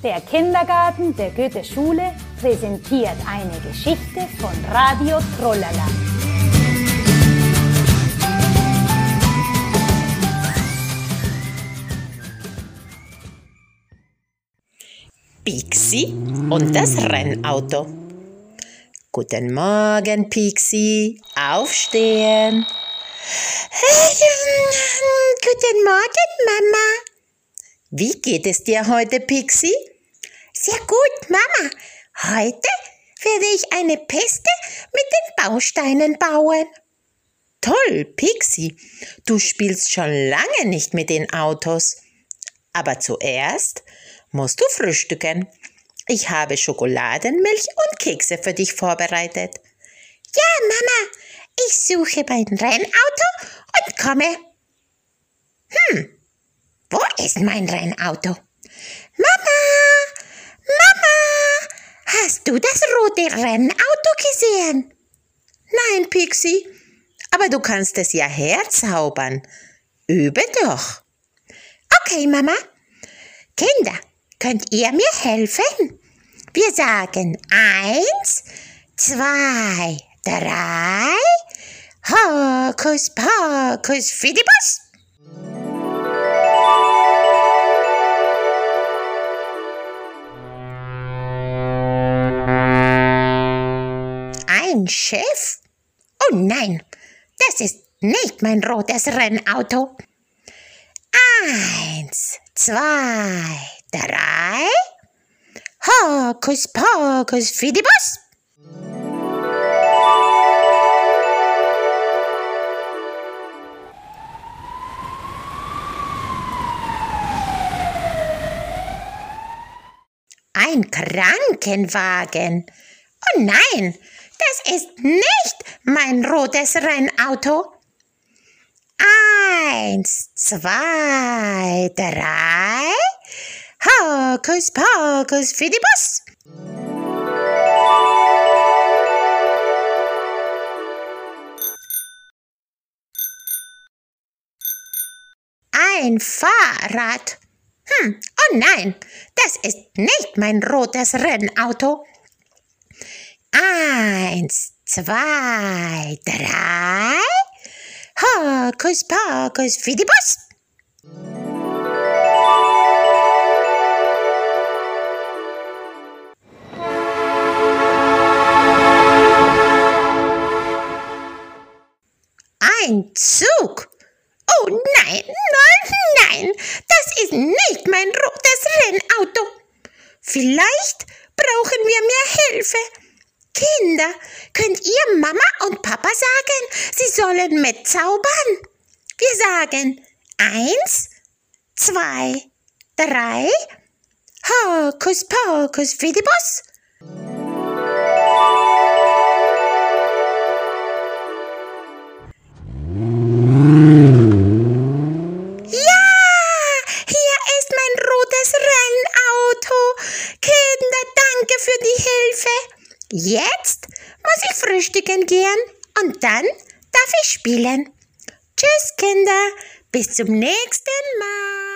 Der Kindergarten der Goethe-Schule präsentiert eine Geschichte von Radio Trollala. Pixie und das Rennauto. Guten Morgen, Pixie. Aufstehen. Guten Morgen, Mama. Wie geht es dir heute, Pixie? Sehr gut, Mama. Heute werde ich eine Piste mit den Bausteinen bauen. Toll, Pixie. Du spielst schon lange nicht mit den Autos. Aber zuerst musst du frühstücken. Ich habe Schokoladenmilch und Kekse für dich vorbereitet. Ja, Mama, ich suche mein Rennauto und komme. Hm, ist mein Rennauto? Mama, Mama, hast du das rote Rennauto gesehen? Nein, Pixie, aber du kannst es ja herzaubern. Übe doch. Okay, Mama. Kinder, könnt ihr mir helfen? Wir sagen eins, zwei, drei. Hokus pokus fidibus. Ein Schiff? Oh nein, das ist nicht mein rotes Rennauto. Eins, zwei, drei. Hokus pokus fidibus. Ein Krankenwagen. Oh nein, das ist nicht mein rotes Rennauto. Eins, zwei, drei. Hokus pokus Bus. Ein Fahrrad. Hm, oh nein, das ist nicht mein rotes Rennauto. Eins, zwei, drei. Hokus pokus für die Bus. Ein Zug. Oh nein, nein, nein, das ist nicht mein rotes Rennauto. Vielleicht brauchen wir mehr Hilfe. Kinder, könnt ihr Mama und Papa sagen, sie sollen mitzaubern? Wir sagen eins, zwei, drei. Hokus pokus fidibus. Jetzt muss ich frühstücken gehen und dann darf ich spielen. Tschüss, Kinder. Bis zum nächsten Mal.